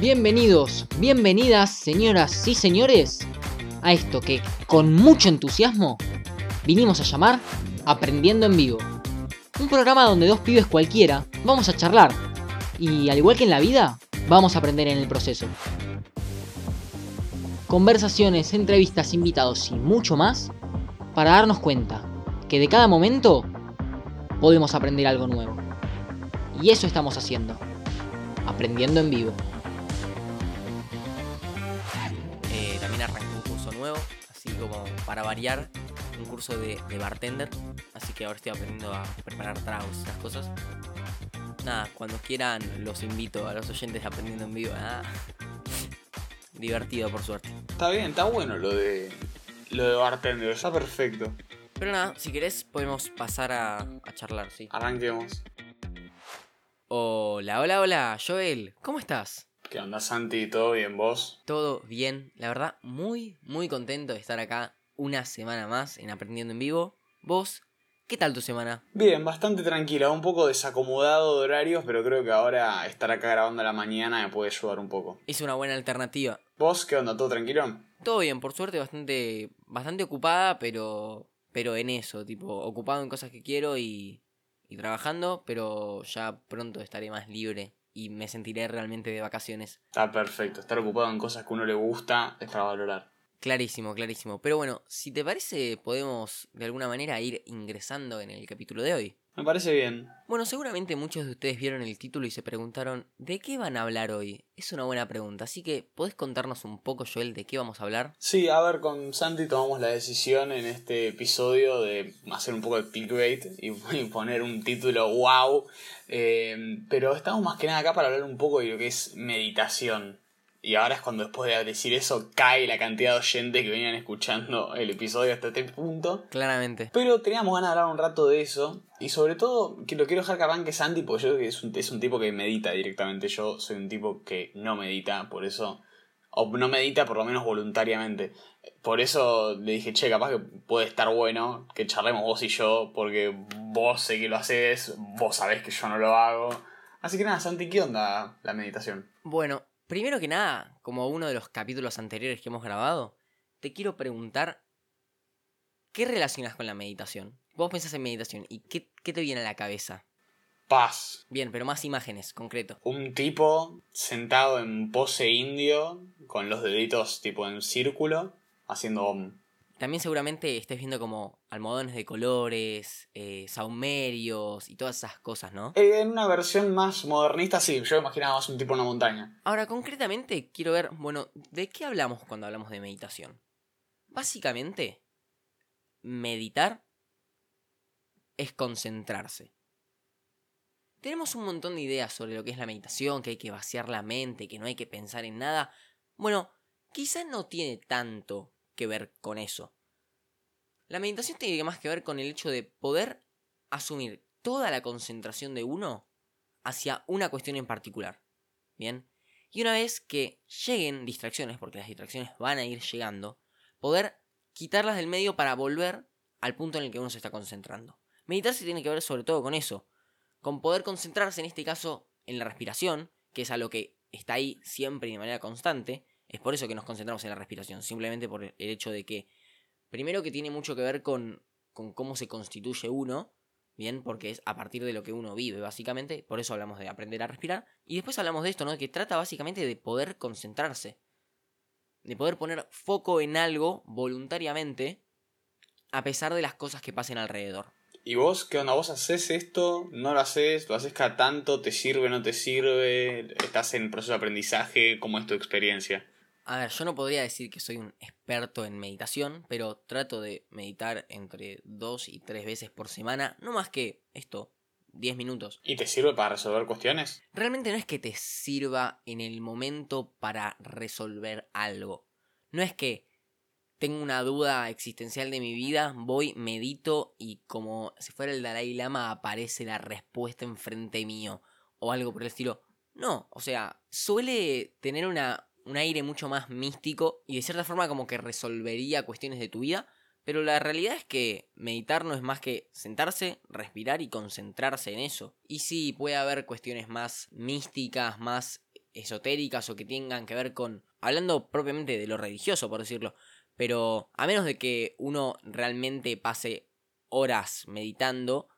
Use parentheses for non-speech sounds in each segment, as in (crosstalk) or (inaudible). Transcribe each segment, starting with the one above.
Bienvenidos, bienvenidas, señoras y señores, a esto que con mucho entusiasmo vinimos a llamar Aprendiendo en Vivo. Un programa donde dos pibes cualquiera vamos a charlar y al igual que en la vida, vamos a aprender en el proceso. Conversaciones, entrevistas, invitados y mucho más para darnos cuenta que de cada momento podemos aprender algo nuevo. Y eso estamos haciendo, aprendiendo en vivo. Así como para variar, un curso de, de bartender. Así que ahora estoy aprendiendo a preparar tragos y esas cosas. Nada, cuando quieran los invito a los oyentes Aprendiendo en Vivo. Ah, (laughs) divertido, por suerte. Está bien, está bueno lo de lo de bartender, está perfecto. Pero nada, si querés podemos pasar a, a charlar, ¿sí? Arranquemos. Hola, hola, hola, Joel, ¿cómo estás? ¿Qué onda, Santi? ¿Todo bien, vos? Todo bien, la verdad, muy, muy contento de estar acá una semana más en Aprendiendo en Vivo. ¿Vos? ¿Qué tal tu semana? Bien, bastante tranquila, un poco desacomodado de horarios, pero creo que ahora estar acá grabando a la mañana me puede ayudar un poco. Es una buena alternativa. ¿Vos qué onda? ¿Todo tranquilo? Todo bien, por suerte bastante, bastante ocupada, pero, pero en eso, tipo, ocupado en cosas que quiero y, y trabajando, pero ya pronto estaré más libre y me sentiré realmente de vacaciones. Está perfecto, estar ocupado en cosas que uno le gusta es para valorar. Clarísimo, clarísimo. Pero bueno, si te parece, podemos de alguna manera ir ingresando en el capítulo de hoy. Me parece bien. Bueno, seguramente muchos de ustedes vieron el título y se preguntaron, ¿de qué van a hablar hoy? Es una buena pregunta, así que ¿podés contarnos un poco, Joel, de qué vamos a hablar? Sí, a ver, con Santi tomamos la decisión en este episodio de hacer un poco de clickbait y, (laughs) y poner un título wow. Eh, pero estamos más que nada acá para hablar un poco de lo que es meditación. Y ahora es cuando después de decir eso cae la cantidad de oyentes que venían escuchando el episodio hasta este punto. Claramente. Pero teníamos ganas de hablar un rato de eso. Y sobre todo, que lo quiero dejar que arranque Santi, porque yo creo que es un, es un tipo que medita directamente. Yo soy un tipo que no medita, por eso. O no medita por lo menos voluntariamente. Por eso le dije, che, capaz que puede estar bueno que charlemos vos y yo, porque vos sé que lo haces, vos sabés que yo no lo hago. Así que nada, Santi, ¿qué onda la meditación? Bueno, primero que nada, como uno de los capítulos anteriores que hemos grabado, te quiero preguntar, ¿qué relacionas con la meditación? Vos pensás en meditación y ¿qué, qué te viene a la cabeza? Paz. Bien, pero más imágenes, concreto. Un tipo sentado en pose indio, con los deditos tipo en círculo, haciendo om. También seguramente estés viendo como almohadones de colores, eh, saumerios y todas esas cosas, ¿no? Eh, en una versión más modernista, sí, yo imaginaba más un tipo en una montaña. Ahora, concretamente, quiero ver, bueno, ¿de qué hablamos cuando hablamos de meditación? Básicamente, meditar es concentrarse. Tenemos un montón de ideas sobre lo que es la meditación, que hay que vaciar la mente, que no hay que pensar en nada. Bueno, quizás no tiene tanto que ver con eso. La meditación tiene más que ver con el hecho de poder asumir toda la concentración de uno hacia una cuestión en particular. Bien. Y una vez que lleguen distracciones, porque las distracciones van a ir llegando, poder quitarlas del medio para volver al punto en el que uno se está concentrando. Meditarse tiene que ver sobre todo con eso, con poder concentrarse en este caso en la respiración, que es algo que está ahí siempre y de manera constante, es por eso que nos concentramos en la respiración, simplemente por el hecho de que, primero que tiene mucho que ver con, con cómo se constituye uno, bien, porque es a partir de lo que uno vive, básicamente, por eso hablamos de aprender a respirar, y después hablamos de esto, ¿no? Que trata básicamente de poder concentrarse, de poder poner foco en algo voluntariamente, a pesar de las cosas que pasen alrededor. ¿Y vos qué onda? ¿Vos haces esto? ¿No lo haces? ¿Lo haces cada tanto? ¿Te sirve? ¿No te sirve? ¿Estás en proceso de aprendizaje? ¿Cómo es tu experiencia? A ver, yo no podría decir que soy un experto en meditación, pero trato de meditar entre dos y tres veces por semana, no más que esto, 10 minutos. ¿Y te sirve para resolver cuestiones? Realmente no es que te sirva en el momento para resolver algo. No es que tengo una duda existencial de mi vida, voy, medito y como si fuera el Dalai Lama aparece la respuesta enfrente mío o algo por el estilo. No, o sea, suele tener una, un aire mucho más místico y de cierta forma como que resolvería cuestiones de tu vida, pero la realidad es que meditar no es más que sentarse, respirar y concentrarse en eso. Y sí, puede haber cuestiones más místicas, más esotéricas o que tengan que ver con, hablando propiamente de lo religioso, por decirlo, pero a menos de que uno realmente pase horas meditando,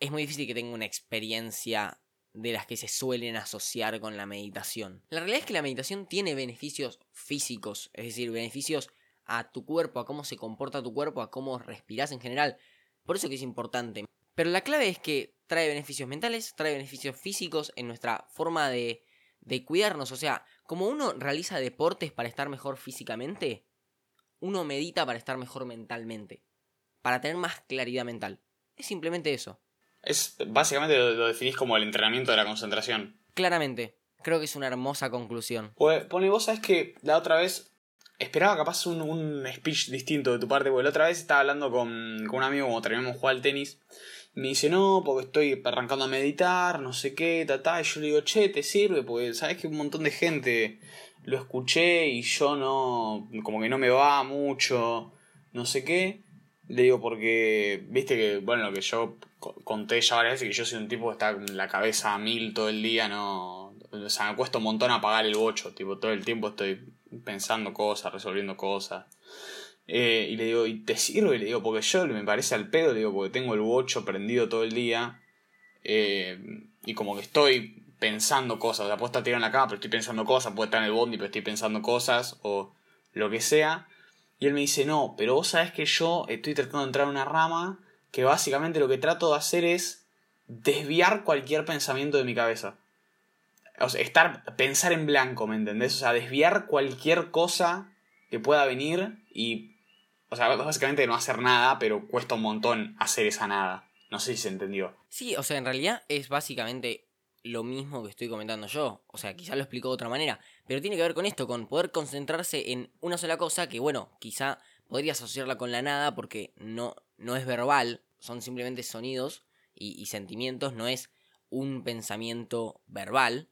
es muy difícil que tenga una experiencia de las que se suelen asociar con la meditación. La realidad es que la meditación tiene beneficios físicos, es decir, beneficios a tu cuerpo, a cómo se comporta tu cuerpo, a cómo respiras en general. Por eso que es importante. Pero la clave es que trae beneficios mentales, trae beneficios físicos en nuestra forma de, de cuidarnos. O sea, como uno realiza deportes para estar mejor físicamente, uno medita para estar mejor mentalmente. Para tener más claridad mental. Es simplemente eso. Es básicamente lo, lo definís como el entrenamiento de la concentración. Claramente. Creo que es una hermosa conclusión. Pues, pone, vos sabés que la otra vez esperaba capaz un, un speech distinto de tu parte, porque la otra vez estaba hablando con, con un amigo como terminamos de jugar al tenis. Me dice, no, porque estoy arrancando a meditar, no sé qué, ta, ta. Y yo le digo, che, ¿te sirve? Porque sabes que un montón de gente lo escuché y yo no, como que no me va mucho, no sé qué. Le digo porque, viste que, bueno, lo que yo conté ya varias veces, que yo soy un tipo que está con la cabeza a mil todo el día, no... O sea, me cuesta un montón apagar el bocho, tipo, todo el tiempo estoy pensando cosas, resolviendo cosas. Eh, y le digo, ¿y te sirve? Le digo, porque yo me parece al pedo, digo, porque tengo el bocho prendido todo el día. eh, y como que estoy pensando cosas, o sea, puedo estar tirado en la cama, pero estoy pensando cosas, puedo estar en el bondi, pero estoy pensando cosas, o lo que sea. Y él me dice, no, pero vos sabés que yo estoy tratando de entrar en una rama que básicamente lo que trato de hacer es desviar cualquier pensamiento de mi cabeza. O sea, estar, pensar en blanco, ¿me entendés? O sea, desviar cualquier cosa que pueda venir y... O sea, básicamente no hacer nada, pero cuesta un montón hacer esa nada. No sé si se entendió. Sí, o sea, en realidad es básicamente lo mismo que estoy comentando yo. O sea, quizá lo explico de otra manera. Pero tiene que ver con esto, con poder concentrarse en una sola cosa que, bueno, quizá podrías asociarla con la nada porque no, no es verbal, son simplemente sonidos y, sentimientos, no es un pensamiento verbal,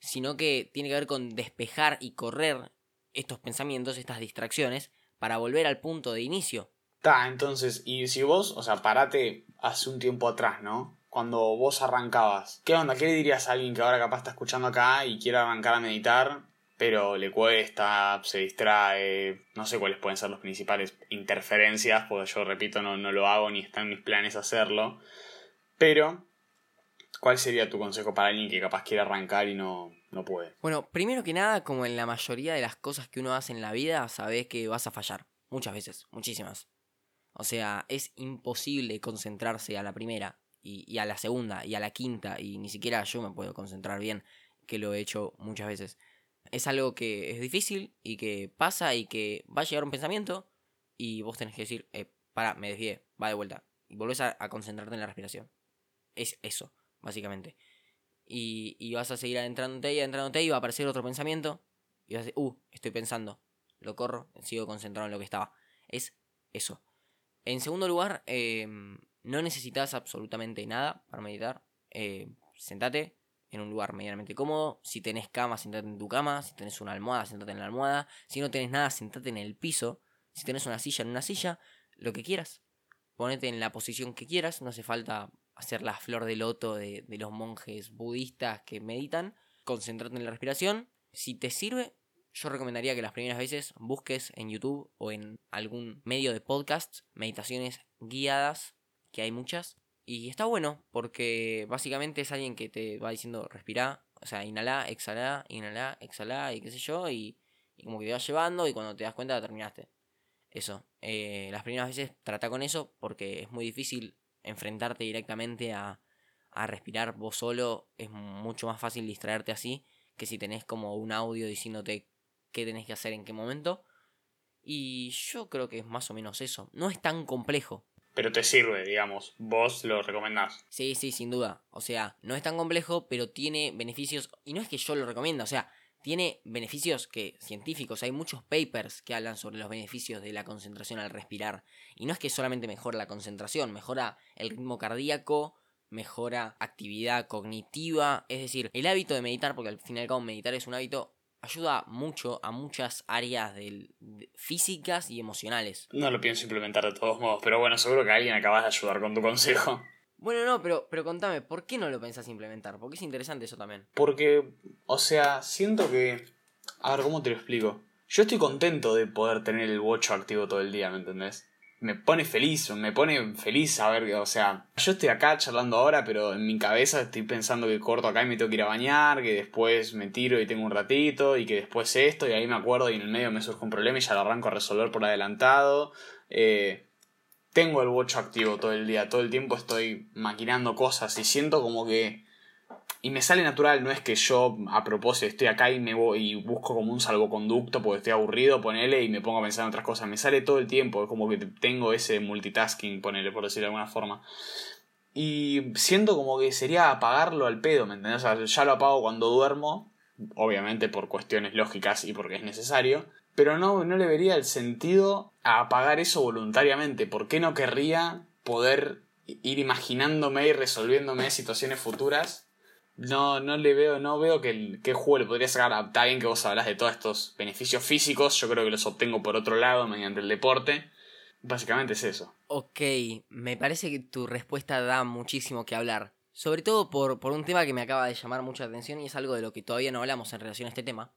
sino que tiene que ver con despejar y correr estos pensamientos, estas distracciones, para volver al punto de inicio. Ta, entonces, y si vos, o sea, parate hace un tiempo atrás, ¿no? Cuando vos arrancabas, ¿qué onda? ¿Qué le dirías a alguien que ahora capaz está escuchando acá y quiere arrancar a meditar, pero le cuesta, se distrae, no sé cuáles pueden ser las principales interferencias, porque yo repito, no, no lo hago ni está en mis planes hacerlo, pero, ¿cuál sería tu consejo para alguien que capaz quiere arrancar y no, no puede? Bueno, primero que nada, como en la mayoría de las cosas que uno hace en la vida, sabes que vas a fallar. Muchas veces, muchísimas. O sea, es imposible concentrarse a la primera y, y a la segunda y a la quinta y ni siquiera yo me puedo concentrar bien, que lo he hecho muchas veces. Es algo que es difícil y que pasa y que va a llegar un pensamiento y vos tenés que decir, eh, para, me desvié, va de vuelta. Y volvés a, a concentrarte en la respiración. Es eso, básicamente. Y, y vas a seguir adentrándote y adentrándote y va a aparecer otro pensamiento. Y vas a decir, uh, estoy pensando. Lo corro, sigo concentrado en lo que estaba. Es eso. En segundo lugar, eh, no necesitas absolutamente nada para meditar. Eh, sentate en un lugar medianamente cómodo. Si tenés cama, sentate en tu cama. Si tenés una almohada, sentate en la almohada. Si no tenés nada, sentate en el piso. Si tenés una silla, en una silla. Lo que quieras. Ponete en la posición que quieras. No hace falta hacer la flor de loto de, de los monjes budistas que meditan. Concentrate en la respiración. Si te sirve, yo recomendaría que las primeras veces busques en YouTube o en algún medio de podcast meditaciones guiadas, que hay muchas. Y está bueno porque básicamente es alguien que te va diciendo respira, o sea, inhala, exhala, inhala, exhala y qué sé yo, y, y como que te va llevando y cuando te das cuenta terminaste. Eso, eh, las primeras veces trata con eso porque es muy difícil enfrentarte directamente a, a respirar vos solo, es mucho más fácil distraerte así que si tenés como un audio diciéndote qué tenés que hacer en qué momento. Y yo creo que es más o menos eso. No es tan complejo. Pero te sirve, digamos, vos lo recomendás. Sí, sí, sin duda. O sea, no es tan complejo, pero tiene beneficios. Y no es que yo lo recomiendo, o sea, tiene beneficios que científicos. Hay muchos papers que hablan sobre los beneficios de la concentración al respirar. Y no es que solamente mejora la concentración, mejora el ritmo cardíaco, mejora actividad cognitiva. Es decir, el hábito de meditar, porque al fin y al cabo meditar es un hábito, ayuda mucho a muchas áreas del- de- físicas y emocionales. No lo pienso implementar de todos modos, pero bueno, seguro que alguien acabas de ayudar con tu consejo. Bueno, no, pero, pero contame, ¿por qué no lo pensás implementar? Porque es interesante eso también. Porque, o sea, siento que... A ver, ¿cómo te lo explico? Yo estoy contento de poder tener el watch activo todo el día, ¿me entendés? Me pone feliz, me pone feliz saber que, o sea, yo estoy acá charlando ahora, pero en mi cabeza estoy pensando que corto acá y me tengo que ir a bañar, que después me tiro y tengo un ratito, y que después esto, y ahí me acuerdo y en el medio me surge un problema y ya lo arranco a resolver por adelantado. Eh, tengo el watch activo todo el día, todo el tiempo estoy maquinando cosas y siento como que... Y me sale natural, no es que yo a propósito estoy acá y me voy y busco como un salvoconducto porque estoy aburrido, ponele y me pongo a pensar en otras cosas. Me sale todo el tiempo, es como que tengo ese multitasking, ponele, por decirlo de alguna forma. Y siento como que sería apagarlo al pedo, ¿me entendés? O sea, ya lo apago cuando duermo, obviamente por cuestiones lógicas y porque es necesario pero no, no le vería el sentido a apagar eso voluntariamente. ¿Por qué no querría poder ir imaginándome y resolviéndome situaciones futuras? No, no le veo, no veo que el qué juego le podría sacar. Está bien que vos hablas de todos estos beneficios físicos, yo creo que los obtengo por otro lado mediante el deporte. Básicamente es eso. Ok, me parece que tu respuesta da muchísimo que hablar. Sobre todo por, por un tema que me acaba de llamar mucha atención y es algo de lo que todavía no hablamos en relación a este tema.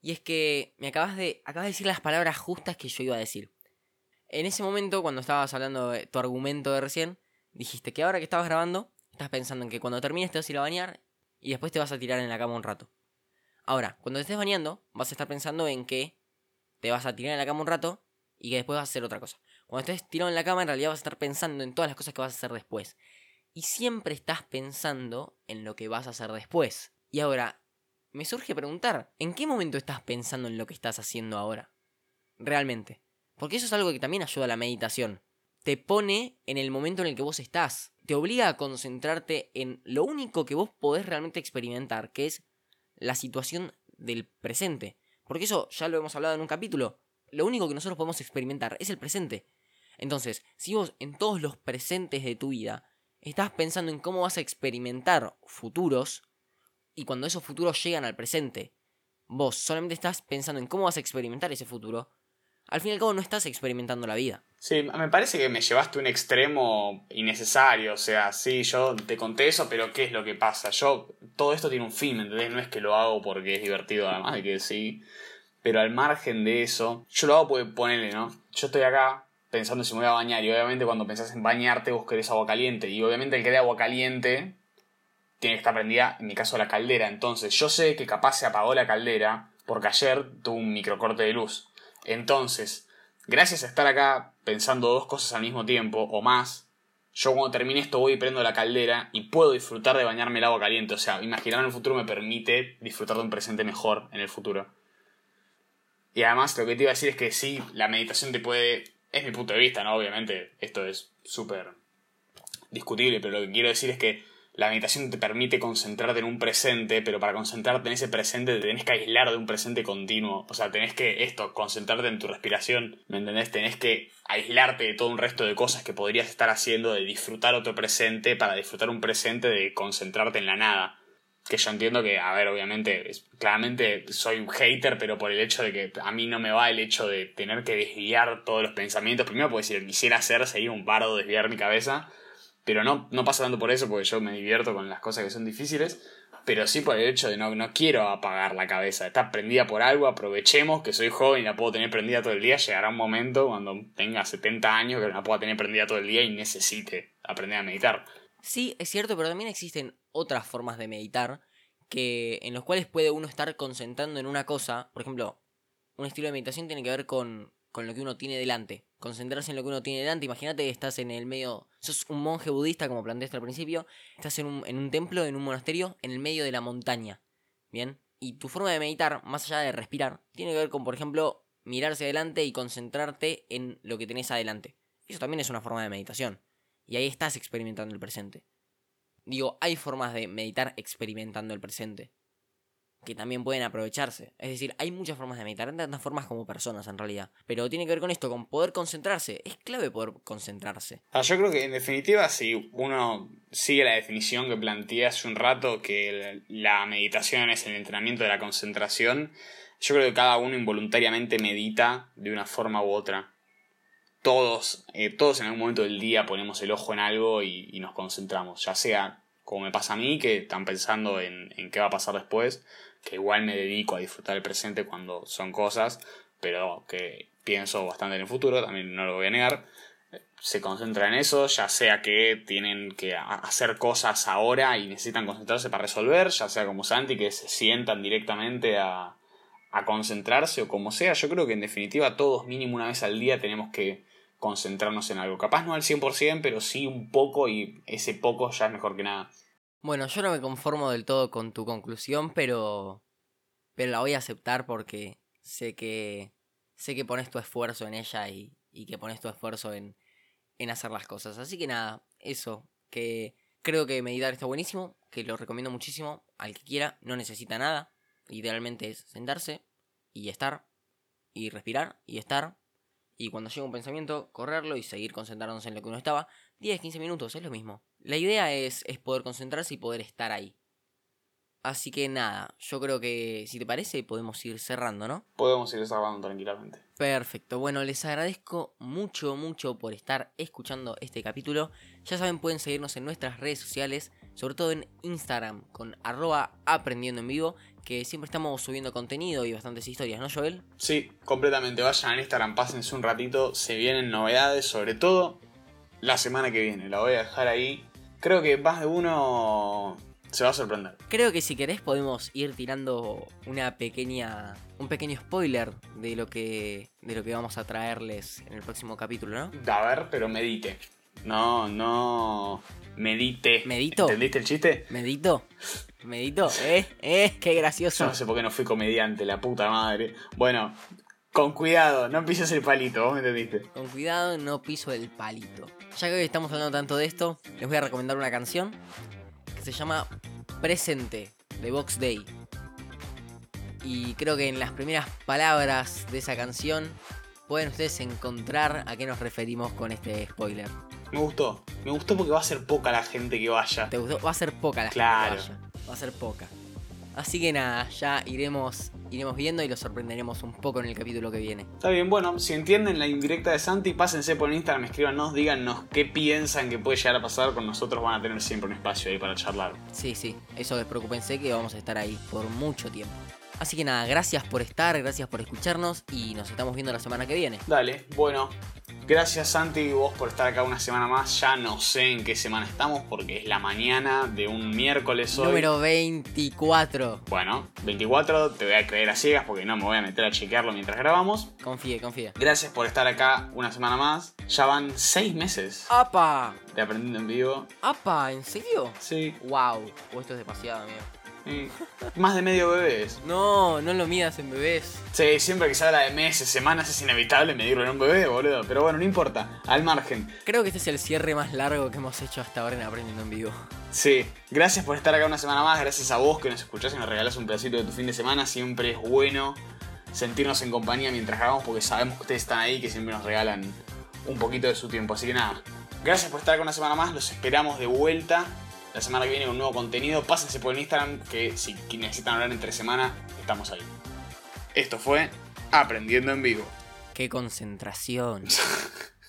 Y es que me acabas de, acabas de decir las palabras justas que yo iba a decir. En ese momento, cuando estabas hablando de tu argumento de recién, dijiste que ahora que estabas grabando, estás pensando en que cuando termines te vas a ir a bañar y después te vas a tirar en la cama un rato. Ahora, cuando te estés bañando, vas a estar pensando en que te vas a tirar en la cama un rato y que después vas a hacer otra cosa. Cuando estés tirado en la cama, en realidad vas a estar pensando en todas las cosas que vas a hacer después. Y siempre estás pensando en lo que vas a hacer después. Y ahora, me surge preguntar, ¿en qué momento estás pensando en lo que estás haciendo ahora? Realmente. Porque eso es algo que también ayuda a la meditación. Te pone en el momento en el que vos estás. Te obliga a concentrarte en lo único que vos podés realmente experimentar, que es la situación del presente. Porque eso ya lo hemos hablado en un capítulo. Lo único que nosotros podemos experimentar es el presente. Entonces, si vos en todos los presentes de tu vida estás pensando en cómo vas a experimentar futuros, y cuando esos futuros llegan al presente, vos solamente estás pensando en cómo vas a experimentar ese futuro, al fin y al cabo no estás experimentando la vida. Sí, me parece que me llevaste un extremo innecesario. O sea, sí, yo te conté eso, pero ¿qué es lo que pasa? Yo, todo esto tiene un fin, ¿entendés? No es que lo hago porque es divertido, además de que sí. Pero al margen de eso, yo lo hago porque ponerle, ¿no? Yo estoy acá pensando si me voy a bañar y obviamente cuando pensás en bañarte vos querés agua caliente y obviamente el que agua caliente tiene que estar prendida, en mi caso, la caldera. Entonces, yo sé que capaz se apagó la caldera porque ayer tuvo un microcorte de luz. Entonces, gracias a estar acá pensando dos cosas al mismo tiempo o más, yo cuando termine esto voy y prendo la caldera y puedo disfrutar de bañarme el agua caliente. O sea, imaginar en el futuro me permite disfrutar de un presente mejor en el futuro. Y además lo que te iba a decir es que sí, la meditación te puede... Es mi punto de vista, ¿no? Obviamente, esto es súper discutible, pero lo que quiero decir es que la meditación te permite concentrarte en un presente, pero para concentrarte en ese presente te tenés que aislar de un presente continuo. O sea, tenés que esto, concentrarte en tu respiración, ¿me entendés? Tenés que aislarte de todo un resto de cosas que podrías estar haciendo, de disfrutar otro presente, para disfrutar un presente, de concentrarte en la nada. Que yo entiendo que, a ver, obviamente, claramente soy un hater, pero por el hecho de que a mí no me va el hecho de tener que desviar todos los pensamientos. Primero, porque si lo quisiera hacer sería un bardo desviar mi cabeza. Pero no, no pasa tanto por eso, porque yo me divierto con las cosas que son difíciles, pero sí por el hecho de no, no quiero apagar la cabeza. Está prendida por algo, aprovechemos que soy joven y la puedo tener prendida todo el día. Llegará un momento cuando tenga 70 años que la pueda tener prendida todo el día y necesite aprender a meditar. Sí, es cierto, pero también existen otras formas de meditar que en los cuales puede uno estar concentrando en una cosa. Por ejemplo, un estilo de meditación tiene que ver con, con lo que uno tiene delante concentrarse en lo que uno tiene delante. Imagínate que estás en el medio, sos un monje budista, como planteaste al principio, estás en un, en un templo, en un monasterio, en el medio de la montaña. Bien, y tu forma de meditar, más allá de respirar, tiene que ver con, por ejemplo, mirarse adelante y concentrarte en lo que tenés adelante. Eso también es una forma de meditación. Y ahí estás experimentando el presente. Digo, hay formas de meditar experimentando el presente que también pueden aprovecharse. Es decir, hay muchas formas de meditar, tantas formas como personas en realidad. Pero tiene que ver con esto, con poder concentrarse. Es clave poder concentrarse. Ah, yo creo que en definitiva, si uno sigue la definición que planteé hace un rato, que la meditación es el entrenamiento de la concentración, yo creo que cada uno involuntariamente medita de una forma u otra. todos, eh, todos en algún momento del día ponemos el ojo en algo y, nos concentramos, ya sea como me pasa a mí, que están pensando en, en qué va a pasar después, que igual me dedico a disfrutar el presente cuando son cosas, pero que pienso bastante en el futuro, también no lo voy a negar. Se concentra en eso, ya sea que tienen que hacer cosas ahora y necesitan concentrarse para resolver, ya sea como Santi, que se sientan directamente a, a concentrarse o como sea. Yo creo que en definitiva todos mínimo una vez al día tenemos que concentrarnos en algo. Capaz no al 100%, pero sí un poco y ese poco ya es mejor que nada. Bueno, yo no me conformo del todo con tu conclusión, pero. Pero la voy a aceptar porque sé que. Sé que pones tu esfuerzo en ella y, que pones tu esfuerzo en, en hacer las cosas. Así que nada, eso. Que creo que meditar está buenísimo, que lo recomiendo muchísimo al que quiera, no necesita nada. Idealmente es sentarse y estar, y respirar y estar. Y cuando llega un pensamiento, correrlo y seguir concentrándose en lo que uno estaba. 10, 15 minutos, es lo mismo. La idea es, es poder concentrarse y poder estar ahí. Así que nada, yo creo que si te parece podemos ir cerrando, ¿no? Podemos ir cerrando tranquilamente. Perfecto, bueno, les agradezco mucho, mucho por estar escuchando este capítulo. Ya saben, pueden seguirnos en nuestras redes sociales, sobre todo en Instagram, con arroba aprendiendo en vivo, que siempre estamos subiendo contenido y bastantes historias, ¿no, Joel? Sí, completamente. Vayan al Instagram, pásense un ratito. Se vienen novedades, sobre todo la semana que viene. La voy a dejar ahí. Creo que más de uno se va a sorprender. Creo que si querés podemos ir tirando una pequeña. un pequeño spoiler de lo que. de lo que vamos a traerles en el próximo capítulo, ¿no? A ver, pero medite. No, no. Medite. ¿Medito? ¿Entendiste el chiste? Medito. Medito, eh, eh, qué Yo gracioso. no sé por qué no fui comediante, la puta madre. Bueno, con cuidado, no pises el palito, vos me entendiste. Con cuidado, no piso el palito. Ya que hoy estamos hablando tanto de esto, les voy a recomendar una canción que se llama Presente de Box Day. Y creo que en las primeras palabras de esa canción pueden ustedes encontrar a qué nos referimos con este spoiler. Me gustó. Me gustó porque va a ser poca la gente que vaya. ¿Te gustó? Va a ser poca la Claro. gente que vaya. Va a ser poca. Así que nada, ya iremos, iremos viendo y los sorprenderemos un poco en el capítulo que viene. Está bien, bueno, si entienden la indirecta de Santi, pásense por Instagram, escríbanos, díganos qué piensan que puede llegar a pasar con nosotros. Van a tener siempre un espacio ahí para charlar. Sí, sí, eso despreocúpense que vamos a estar ahí por mucho tiempo. Así que nada, gracias por estar, gracias por escucharnos y nos estamos viendo la semana que viene. Dale, bueno. Gracias Santi y vos por estar acá una semana más. Ya no sé en qué semana estamos porque es la mañana de un miércoles hoy. Número 24. Bueno, 24, te voy a creer a ciegas porque no me voy a meter a chequearlo mientras grabamos. Confíe, confíe. Gracias por estar acá una semana más. Ya van 6 meses ¡Apa! de aprendiendo en vivo. ¡Apa! ¿En serio? Sí, ¡Wow! Esto es demasiado, amigo. Más de medio bebés. No, no lo midas en bebés. Sí, siempre que se habla de meses, semanas, es inevitable medirlo en un bebé, boludo. Pero bueno, no importa. Al margen. Creo que este es el cierre más largo que hemos hecho hasta ahora en Aprendiendo en Vivo. Sí, gracias por estar acá una semana más. Gracias a vos que nos escuchás y nos regalás un pedacito de tu fin de semana. Siempre es bueno sentirnos en compañía mientras grabamos porque sabemos que ustedes están ahí, que siempre nos regalan un poquito de su tiempo. Así que nada, gracias por estar acá una semana más. Los esperamos de vuelta la semana que viene con nuevo contenido. Pásense por el Instagram que si necesitan hablar entre semana, estamos ahí. Esto fue Aprendiendo en Vivo. ¡Qué concentración! (laughs)